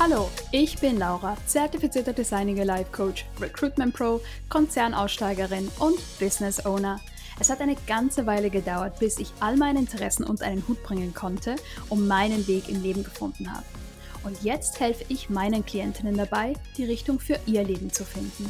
Hallo, ich bin Laura, zertifizierter Designing Life Coach, Recruitment Pro, Konzernaussteigerin und Business Owner. Es hat eine ganze Weile gedauert, bis ich all meine Interessen unter einen Hut bringen konnte und meinen Weg im Leben gefunden habe. Und jetzt helfe ich meinen Klientinnen dabei, die Richtung für ihr Leben zu finden.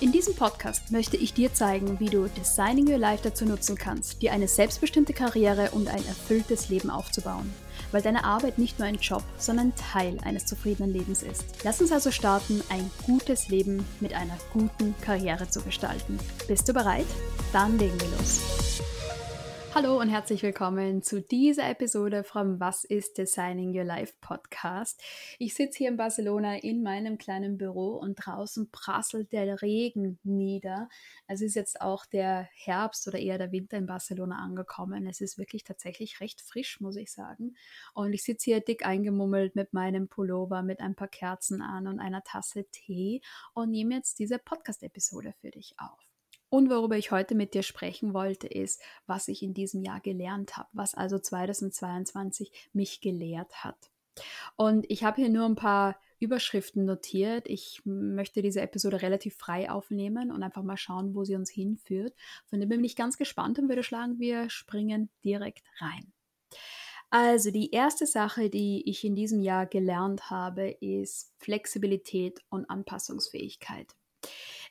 In diesem Podcast möchte ich dir zeigen, wie du Designing Your Life dazu nutzen kannst, dir eine selbstbestimmte Karriere und ein erfülltes Leben aufzubauen weil deine Arbeit nicht nur ein Job, sondern Teil eines zufriedenen Lebens ist. Lass uns also starten, ein gutes Leben mit einer guten Karriere zu gestalten. Bist du bereit? Dann legen wir los. Hallo und herzlich willkommen zu dieser Episode vom Was ist Designing Your Life Podcast. Ich sitze hier in Barcelona in meinem kleinen Büro und draußen prasselt der Regen nieder. Es ist jetzt auch der Herbst oder eher der Winter in Barcelona angekommen. Es ist wirklich tatsächlich recht frisch, muss ich sagen. Und ich sitze hier dick eingemummelt mit meinem Pullover, mit ein paar Kerzen an und einer Tasse Tee und nehme jetzt diese Podcast-Episode für dich auf. Und worüber ich heute mit dir sprechen wollte, ist, was ich in diesem Jahr gelernt habe, was also 2022 mich gelehrt hat. Und ich habe hier nur ein paar Überschriften notiert. Ich möchte diese Episode relativ frei aufnehmen und einfach mal schauen, wo sie uns hinführt. Von dem bin ich ganz gespannt und würde schlagen, wir springen direkt rein. Also die erste Sache, die ich in diesem Jahr gelernt habe, ist Flexibilität und Anpassungsfähigkeit.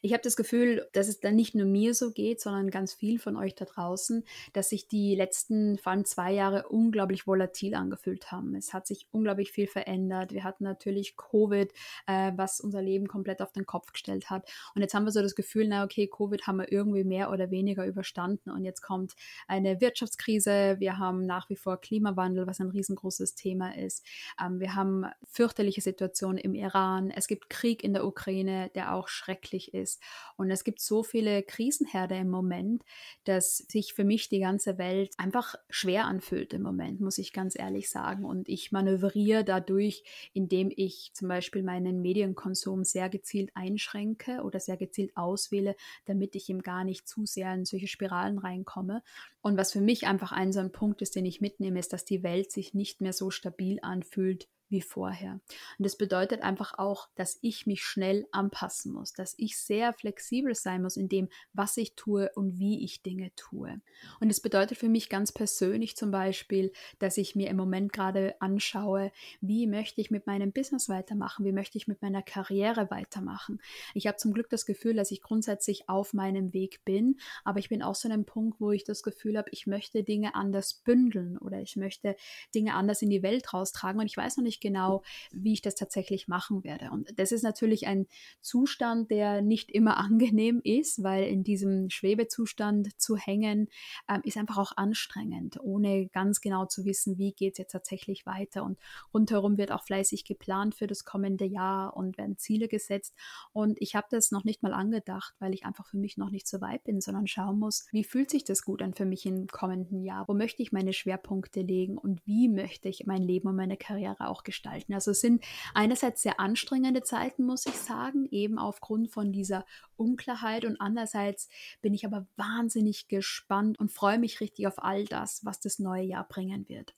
Ich habe das Gefühl, dass es dann nicht nur mir so geht, sondern ganz viel von euch da draußen, dass sich die letzten, vor allem zwei Jahre, unglaublich volatil angefühlt haben. Es hat sich unglaublich viel verändert. Wir hatten natürlich Covid, äh, was unser Leben komplett auf den Kopf gestellt hat. Und jetzt haben wir so das Gefühl, na okay, Covid haben wir irgendwie mehr oder weniger überstanden und jetzt kommt eine Wirtschaftskrise. Wir haben nach wie vor Klimawandel, was ein riesengroßes Thema ist. Ähm, wir haben fürchterliche Situationen im Iran. Es gibt Krieg in der Ukraine, der auch schrecklich ist ist. Und es gibt so viele Krisenherde im Moment, dass sich für mich die ganze Welt einfach schwer anfühlt im Moment, muss ich ganz ehrlich sagen. Und ich manövriere dadurch, indem ich zum Beispiel meinen Medienkonsum sehr gezielt einschränke oder sehr gezielt auswähle, damit ich ihm gar nicht zu sehr in solche Spiralen reinkomme. Und was für mich einfach ein so ein Punkt ist, den ich mitnehme, ist, dass die Welt sich nicht mehr so stabil anfühlt wie vorher. Und das bedeutet einfach auch, dass ich mich schnell anpassen muss, dass ich sehr flexibel sein muss in dem, was ich tue und wie ich Dinge tue. Und es bedeutet für mich ganz persönlich zum Beispiel, dass ich mir im Moment gerade anschaue, wie möchte ich mit meinem Business weitermachen, wie möchte ich mit meiner Karriere weitermachen. Ich habe zum Glück das Gefühl, dass ich grundsätzlich auf meinem Weg bin, aber ich bin auch so an einem Punkt, wo ich das Gefühl habe, ich möchte Dinge anders bündeln oder ich möchte Dinge anders in die Welt raustragen und ich weiß noch nicht genau, wie ich das tatsächlich machen werde. Und das ist natürlich ein Zustand, der nicht immer angenehm ist, weil in diesem Schwebezustand zu hängen, ähm, ist einfach auch anstrengend, ohne ganz genau zu wissen, wie geht es jetzt tatsächlich weiter. Und rundherum wird auch fleißig geplant für das kommende Jahr und werden Ziele gesetzt. Und ich habe das noch nicht mal angedacht, weil ich einfach für mich noch nicht so weit bin, sondern schauen muss, wie fühlt sich das gut an für mich im kommenden Jahr? Wo möchte ich meine Schwerpunkte legen und wie möchte ich mein Leben und meine Karriere auch gestalten? Also es sind einerseits sehr anstrengende Zeiten, muss ich sagen, eben aufgrund von dieser Unklarheit und andererseits bin ich aber wahnsinnig gespannt und freue mich richtig auf all das, was das neue Jahr bringen wird.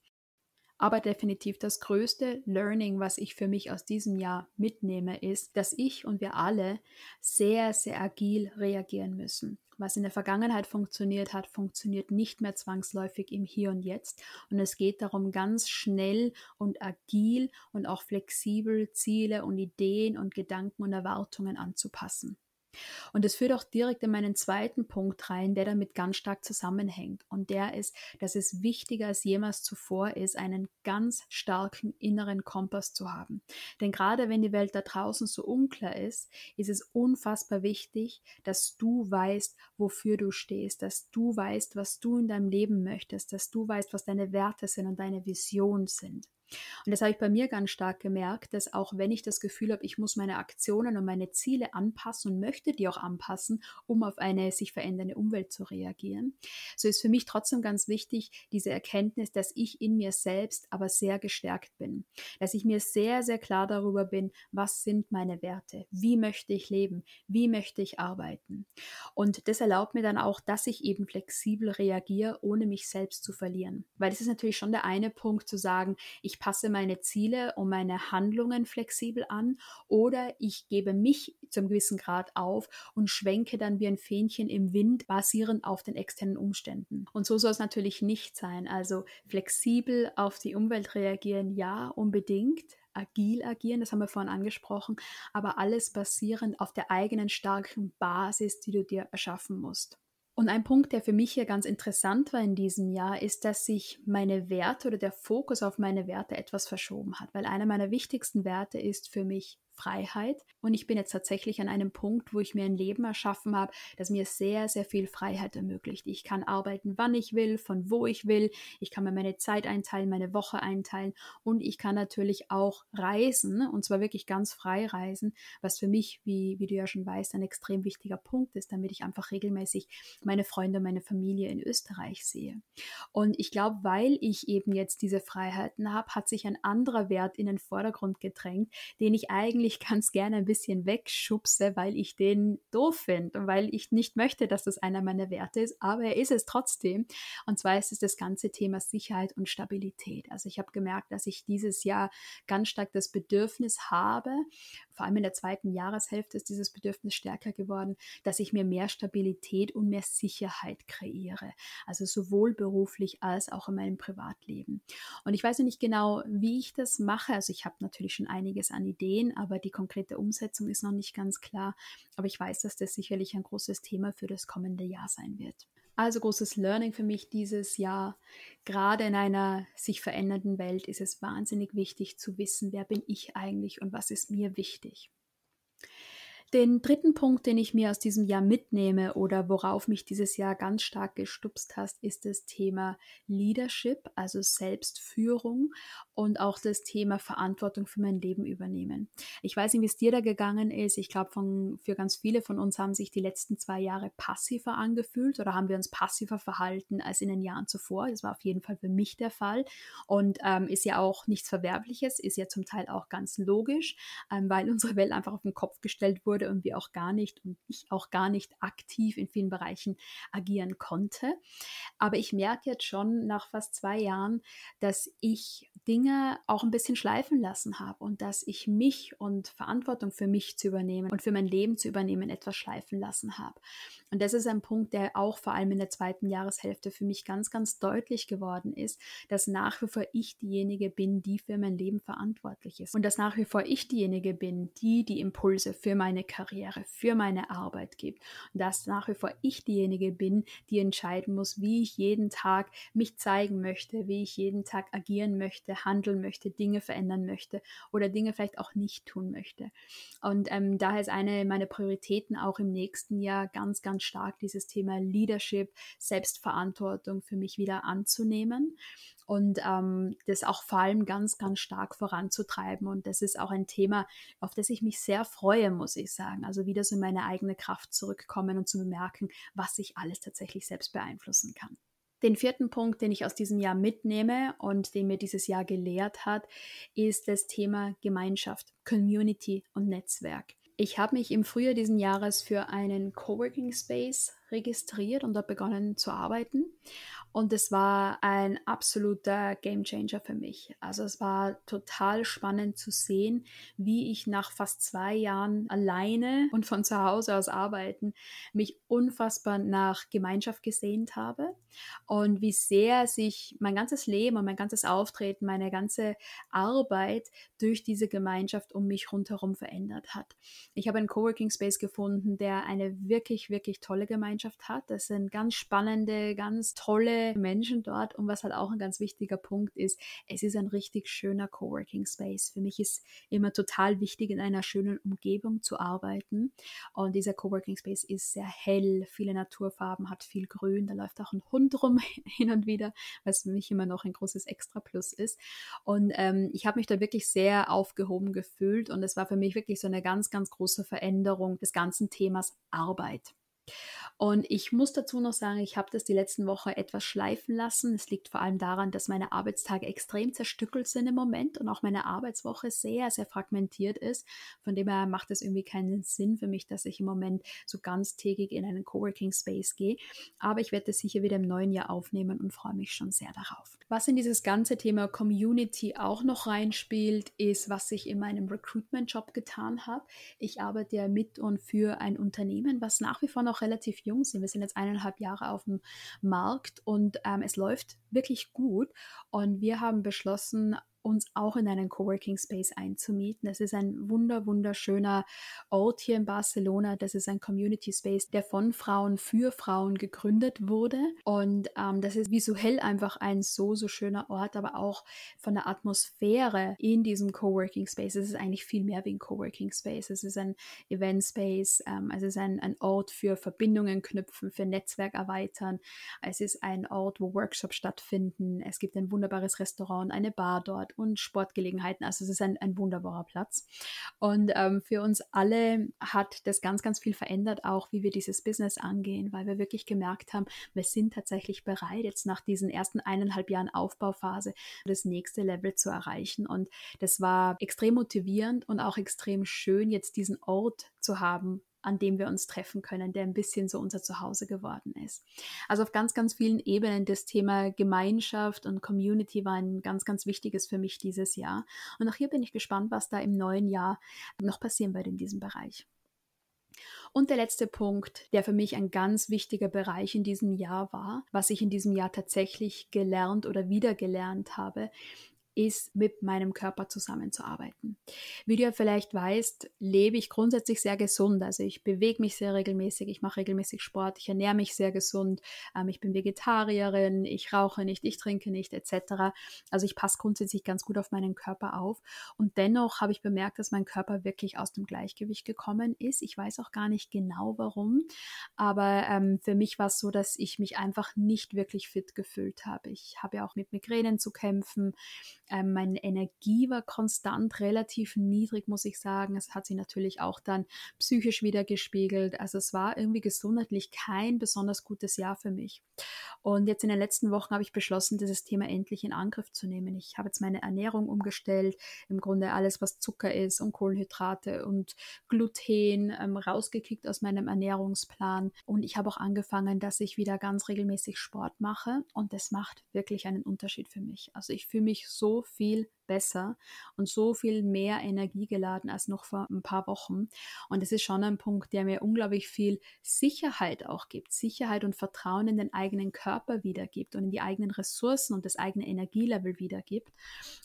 Aber definitiv das größte Learning, was ich für mich aus diesem Jahr mitnehme, ist, dass ich und wir alle sehr, sehr agil reagieren müssen. Was in der Vergangenheit funktioniert hat, funktioniert nicht mehr zwangsläufig im Hier und Jetzt. Und es geht darum, ganz schnell und agil und auch flexibel Ziele und Ideen und Gedanken und Erwartungen anzupassen. Und das führt auch direkt in meinen zweiten Punkt rein, der damit ganz stark zusammenhängt. Und der ist, dass es wichtiger als jemals zuvor ist, einen ganz starken inneren Kompass zu haben. Denn gerade wenn die Welt da draußen so unklar ist, ist es unfassbar wichtig, dass du weißt, wofür du stehst, dass du weißt, was du in deinem Leben möchtest, dass du weißt, was deine Werte sind und deine Visionen sind. Und das habe ich bei mir ganz stark gemerkt, dass auch wenn ich das Gefühl habe, ich muss meine Aktionen und meine Ziele anpassen und möchte die auch anpassen, um auf eine sich verändernde Umwelt zu reagieren, so ist für mich trotzdem ganz wichtig diese Erkenntnis, dass ich in mir selbst aber sehr gestärkt bin, dass ich mir sehr, sehr klar darüber bin, was sind meine Werte, wie möchte ich leben, wie möchte ich arbeiten. Und das erlaubt mir dann auch, dass ich eben flexibel reagiere, ohne mich selbst zu verlieren. Weil es ist natürlich schon der eine Punkt zu sagen, ich passe meine Ziele und meine Handlungen flexibel an oder ich gebe mich zum gewissen Grad auf und schwenke dann wie ein Fähnchen im Wind basierend auf den externen Umständen. Und so soll es natürlich nicht sein. Also flexibel auf die Umwelt reagieren, ja, unbedingt agil agieren, das haben wir vorhin angesprochen, aber alles basierend auf der eigenen starken Basis, die du dir erschaffen musst. Und ein Punkt, der für mich hier ganz interessant war in diesem Jahr, ist, dass sich meine Werte oder der Fokus auf meine Werte etwas verschoben hat, weil einer meiner wichtigsten Werte ist für mich Freiheit. Und ich bin jetzt tatsächlich an einem Punkt, wo ich mir ein Leben erschaffen habe, das mir sehr, sehr viel Freiheit ermöglicht. Ich kann arbeiten, wann ich will, von wo ich will. Ich kann mir meine Zeit einteilen, meine Woche einteilen. Und ich kann natürlich auch reisen, und zwar wirklich ganz frei reisen, was für mich, wie, wie du ja schon weißt, ein extrem wichtiger Punkt ist, damit ich einfach regelmäßig meine Freunde, meine Familie in Österreich sehe. Und ich glaube, weil ich eben jetzt diese Freiheiten habe, hat sich ein anderer Wert in den Vordergrund gedrängt, den ich eigentlich ich ganz gerne ein bisschen wegschubse, weil ich den doof finde und weil ich nicht möchte, dass das einer meiner Werte ist, aber er ist es trotzdem. Und zwar ist es das ganze Thema Sicherheit und Stabilität. Also ich habe gemerkt, dass ich dieses Jahr ganz stark das Bedürfnis habe, vor allem in der zweiten Jahreshälfte ist dieses Bedürfnis stärker geworden, dass ich mir mehr Stabilität und mehr Sicherheit kreiere. Also sowohl beruflich als auch in meinem Privatleben. Und ich weiß nicht genau, wie ich das mache. Also ich habe natürlich schon einiges an Ideen, aber die konkrete Umsetzung ist noch nicht ganz klar. Aber ich weiß, dass das sicherlich ein großes Thema für das kommende Jahr sein wird. Also großes Learning für mich dieses Jahr. Gerade in einer sich verändernden Welt ist es wahnsinnig wichtig zu wissen, wer bin ich eigentlich und was ist mir wichtig. Den dritten Punkt, den ich mir aus diesem Jahr mitnehme oder worauf mich dieses Jahr ganz stark gestupst hast, ist das Thema Leadership, also Selbstführung und auch das Thema Verantwortung für mein Leben übernehmen. Ich weiß nicht, wie es dir da gegangen ist. Ich glaube, für ganz viele von uns haben sich die letzten zwei Jahre passiver angefühlt oder haben wir uns passiver verhalten als in den Jahren zuvor. Das war auf jeden Fall für mich der Fall und ähm, ist ja auch nichts Verwerfliches, ist ja zum Teil auch ganz logisch, ähm, weil unsere Welt einfach auf den Kopf gestellt wurde wurde wir auch gar nicht und ich auch gar nicht aktiv in vielen Bereichen agieren konnte. Aber ich merke jetzt schon nach fast zwei Jahren, dass ich Dinge auch ein bisschen schleifen lassen habe und dass ich mich und Verantwortung für mich zu übernehmen und für mein Leben zu übernehmen etwas schleifen lassen habe. Und das ist ein Punkt, der auch vor allem in der zweiten Jahreshälfte für mich ganz, ganz deutlich geworden ist, dass nach wie vor ich diejenige bin, die für mein Leben verantwortlich ist. Und dass nach wie vor ich diejenige bin, die die Impulse für meine Karriere, für meine Arbeit gibt. Und dass nach wie vor ich diejenige bin, die entscheiden muss, wie ich jeden Tag mich zeigen möchte, wie ich jeden Tag agieren möchte, handeln möchte, Dinge verändern möchte oder Dinge vielleicht auch nicht tun möchte. Und ähm, daher ist eine meiner Prioritäten auch im nächsten Jahr ganz, ganz stark dieses Thema Leadership, Selbstverantwortung für mich wieder anzunehmen und ähm, das auch vor allem ganz, ganz stark voranzutreiben. Und das ist auch ein Thema, auf das ich mich sehr freue, muss ich sagen. Also wieder so in meine eigene Kraft zurückkommen und zu bemerken, was ich alles tatsächlich selbst beeinflussen kann. Den vierten Punkt, den ich aus diesem Jahr mitnehme und den mir dieses Jahr gelehrt hat, ist das Thema Gemeinschaft, Community und Netzwerk. Ich habe mich im Frühjahr diesen Jahres für einen Coworking Space registriert und dort begonnen zu arbeiten. Und es war ein absoluter Gamechanger für mich. Also es war total spannend zu sehen, wie ich nach fast zwei Jahren alleine und von zu Hause aus arbeiten mich unfassbar nach Gemeinschaft gesehnt habe und wie sehr sich mein ganzes Leben und mein ganzes Auftreten, meine ganze Arbeit durch diese Gemeinschaft um mich rundherum verändert hat. Ich habe einen Coworking Space gefunden, der eine wirklich, wirklich tolle Gemeinschaft hat. Das sind ganz spannende, ganz tolle Menschen dort und was halt auch ein ganz wichtiger Punkt ist, es ist ein richtig schöner Coworking Space. Für mich ist immer total wichtig, in einer schönen Umgebung zu arbeiten und dieser Coworking Space ist sehr hell, viele Naturfarben, hat viel Grün, da läuft auch ein Hund rum hin und wieder, was für mich immer noch ein großes Extra Plus ist und ähm, ich habe mich da wirklich sehr aufgehoben gefühlt und es war für mich wirklich so eine ganz, ganz große Veränderung des ganzen Themas Arbeit. Und ich muss dazu noch sagen, ich habe das die letzten Wochen etwas schleifen lassen. Es liegt vor allem daran, dass meine Arbeitstage extrem zerstückelt sind im Moment und auch meine Arbeitswoche sehr, sehr fragmentiert ist. Von dem her macht es irgendwie keinen Sinn für mich, dass ich im Moment so ganztägig in einen Coworking Space gehe. Aber ich werde das sicher wieder im neuen Jahr aufnehmen und freue mich schon sehr darauf. Was in dieses ganze Thema Community auch noch reinspielt, ist, was ich in meinem Recruitment-Job getan habe. Ich arbeite ja mit und für ein Unternehmen, was nach wie vor noch relativ jung sind. Wir sind jetzt eineinhalb Jahre auf dem Markt und ähm, es läuft wirklich gut. Und wir haben beschlossen, uns auch in einen Coworking Space einzumieten. Das ist ein wunder, wunderschöner Ort hier in Barcelona. Das ist ein Community Space, der von Frauen für Frauen gegründet wurde. Und ähm, das ist visuell einfach ein so, so schöner Ort, aber auch von der Atmosphäre in diesem Coworking Space. Es ist eigentlich viel mehr wie ein Coworking Space. Es ist ein Event Space. Ähm, es ist ein, ein Ort für Verbindungen knüpfen, für Netzwerk erweitern. Es ist ein Ort, wo Workshops stattfinden. Es gibt ein wunderbares Restaurant, eine Bar dort und Sportgelegenheiten. Also es ist ein, ein wunderbarer Platz. Und ähm, für uns alle hat das ganz, ganz viel verändert, auch wie wir dieses Business angehen, weil wir wirklich gemerkt haben, wir sind tatsächlich bereit, jetzt nach diesen ersten eineinhalb Jahren Aufbauphase das nächste Level zu erreichen. Und das war extrem motivierend und auch extrem schön, jetzt diesen Ort zu haben, an dem wir uns treffen können, der ein bisschen so unser Zuhause geworden ist. Also auf ganz, ganz vielen Ebenen das Thema Gemeinschaft und Community war ein ganz, ganz wichtiges für mich dieses Jahr. Und auch hier bin ich gespannt, was da im neuen Jahr noch passieren wird in diesem Bereich. Und der letzte Punkt, der für mich ein ganz wichtiger Bereich in diesem Jahr war, was ich in diesem Jahr tatsächlich gelernt oder wieder gelernt habe, ist, mit meinem Körper zusammenzuarbeiten. Wie du ja vielleicht weißt, lebe ich grundsätzlich sehr gesund. Also ich bewege mich sehr regelmäßig, ich mache regelmäßig Sport, ich ernähre mich sehr gesund, ähm, ich bin Vegetarierin, ich rauche nicht, ich trinke nicht, etc. Also ich passe grundsätzlich ganz gut auf meinen Körper auf. Und dennoch habe ich bemerkt, dass mein Körper wirklich aus dem Gleichgewicht gekommen ist. Ich weiß auch gar nicht genau warum, aber ähm, für mich war es so, dass ich mich einfach nicht wirklich fit gefühlt habe. Ich habe ja auch mit Migränen zu kämpfen. Ähm, meine Energie war konstant relativ niedrig, muss ich sagen. Es hat sich natürlich auch dann psychisch wieder gespiegelt. Also es war irgendwie gesundheitlich kein besonders gutes Jahr für mich. Und jetzt in den letzten Wochen habe ich beschlossen, dieses Thema endlich in Angriff zu nehmen. Ich habe jetzt meine Ernährung umgestellt, im Grunde alles, was Zucker ist und Kohlenhydrate und Gluten ähm, rausgekickt aus meinem Ernährungsplan. Und ich habe auch angefangen, dass ich wieder ganz regelmäßig Sport mache. Und das macht wirklich einen Unterschied für mich. Also ich fühle mich so viel besser und so viel mehr Energie geladen als noch vor ein paar Wochen. Und das ist schon ein Punkt, der mir unglaublich viel Sicherheit auch gibt. Sicherheit und Vertrauen in den eigenen Körper wiedergibt und in die eigenen Ressourcen und das eigene Energielevel wiedergibt.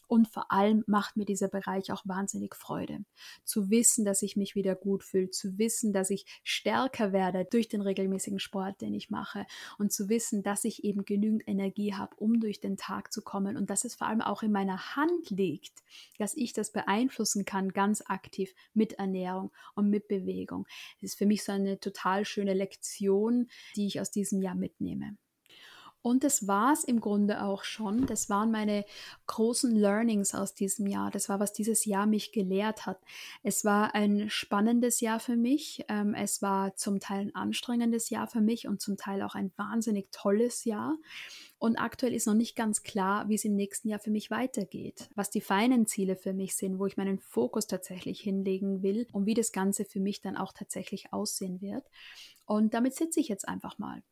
Und vor allem macht mir dieser Bereich auch wahnsinnig Freude. Zu wissen, dass ich mich wieder gut fühle, zu wissen, dass ich stärker werde durch den regelmäßigen Sport, den ich mache und zu wissen, dass ich eben genügend Energie habe, um durch den Tag zu kommen und dass es vor allem auch in meiner Hand liegt, dass ich das beeinflussen kann, ganz aktiv mit Ernährung und mit Bewegung. Das ist für mich so eine total schöne Lektion, die ich aus diesem Jahr mitnehme. Und das war es im Grunde auch schon. Das waren meine großen Learnings aus diesem Jahr. Das war, was dieses Jahr mich gelehrt hat. Es war ein spannendes Jahr für mich. Ähm, es war zum Teil ein anstrengendes Jahr für mich und zum Teil auch ein wahnsinnig tolles Jahr. Und aktuell ist noch nicht ganz klar, wie es im nächsten Jahr für mich weitergeht, was die feinen Ziele für mich sind, wo ich meinen Fokus tatsächlich hinlegen will und wie das Ganze für mich dann auch tatsächlich aussehen wird. Und damit sitze ich jetzt einfach mal.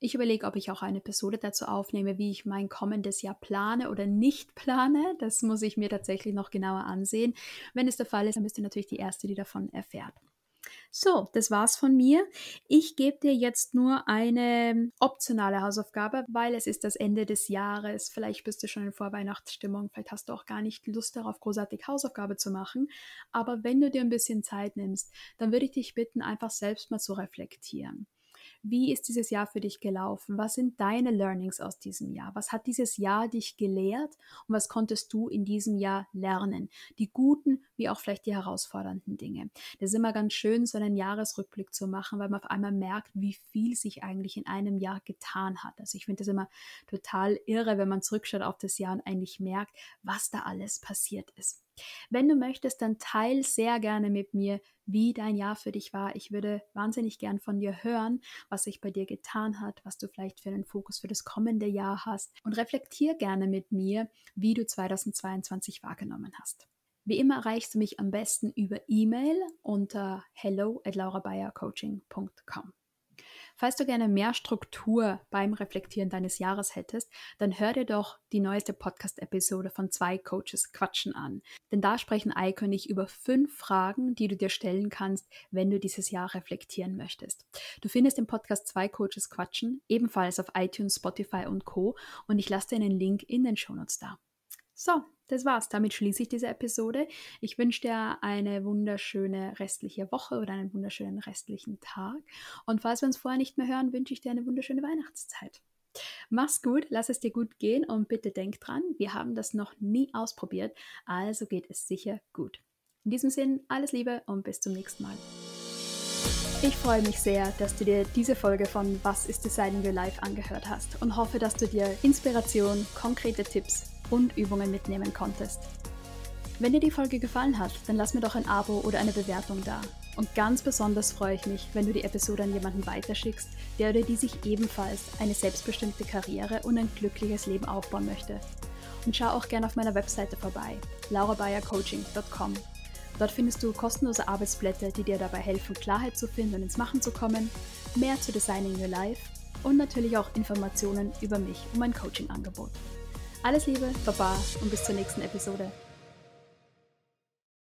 Ich überlege, ob ich auch eine Episode dazu aufnehme, wie ich mein kommendes Jahr plane oder nicht plane. Das muss ich mir tatsächlich noch genauer ansehen. Wenn es der Fall ist, dann bist du natürlich die Erste, die davon erfährt. So, das war's von mir. Ich gebe dir jetzt nur eine optionale Hausaufgabe, weil es ist das Ende des Jahres. Vielleicht bist du schon in Vorweihnachtsstimmung, vielleicht hast du auch gar nicht Lust darauf, großartig Hausaufgabe zu machen. Aber wenn du dir ein bisschen Zeit nimmst, dann würde ich dich bitten, einfach selbst mal zu reflektieren. Wie ist dieses Jahr für dich gelaufen? Was sind deine Learnings aus diesem Jahr? Was hat dieses Jahr dich gelehrt und was konntest du in diesem Jahr lernen? Die guten wie auch vielleicht die herausfordernden Dinge. Das ist immer ganz schön, so einen Jahresrückblick zu machen, weil man auf einmal merkt, wie viel sich eigentlich in einem Jahr getan hat. Also ich finde das immer total irre, wenn man zurückschaut auf das Jahr und eigentlich merkt, was da alles passiert ist. Wenn du möchtest, dann teil sehr gerne mit mir, wie dein Jahr für dich war. Ich würde wahnsinnig gern von dir hören, was sich bei dir getan hat, was du vielleicht für einen Fokus für das kommende Jahr hast und reflektier gerne mit mir, wie du 2022 wahrgenommen hast. Wie immer erreichst du mich am besten über E-Mail unter hello at laurabayercoaching.com. Falls du gerne mehr Struktur beim Reflektieren deines Jahres hättest, dann hör dir doch die neueste Podcast-Episode von zwei Coaches Quatschen an. Denn da sprechen Eike und ich über fünf Fragen, die du dir stellen kannst, wenn du dieses Jahr reflektieren möchtest. Du findest den Podcast zwei Coaches Quatschen ebenfalls auf iTunes, Spotify und Co. Und ich lasse dir einen Link in den Shownotes da. So, das war's. Damit schließe ich diese Episode. Ich wünsche dir eine wunderschöne restliche Woche oder einen wunderschönen restlichen Tag. Und falls wir uns vorher nicht mehr hören, wünsche ich dir eine wunderschöne Weihnachtszeit. Mach's gut, lass es dir gut gehen und bitte denk dran, wir haben das noch nie ausprobiert, also geht es sicher gut. In diesem Sinn, alles Liebe und bis zum nächsten Mal. Ich freue mich sehr, dass du dir diese Folge von Was ist Designing Your Life angehört hast und hoffe, dass du dir Inspiration, konkrete Tipps und Übungen mitnehmen konntest. Wenn dir die Folge gefallen hat, dann lass mir doch ein Abo oder eine Bewertung da. Und ganz besonders freue ich mich, wenn du die Episode an jemanden weiterschickst, der oder die sich ebenfalls eine selbstbestimmte Karriere und ein glückliches Leben aufbauen möchte. Und schau auch gerne auf meiner Webseite vorbei, laurabayercoaching.com. Dort findest du kostenlose Arbeitsblätter, die dir dabei helfen, Klarheit zu finden und ins Machen zu kommen, mehr zu Designing Your Life und natürlich auch Informationen über mich und mein Coaching-Angebot. Alles Liebe, Baba und bis zur nächsten Episode.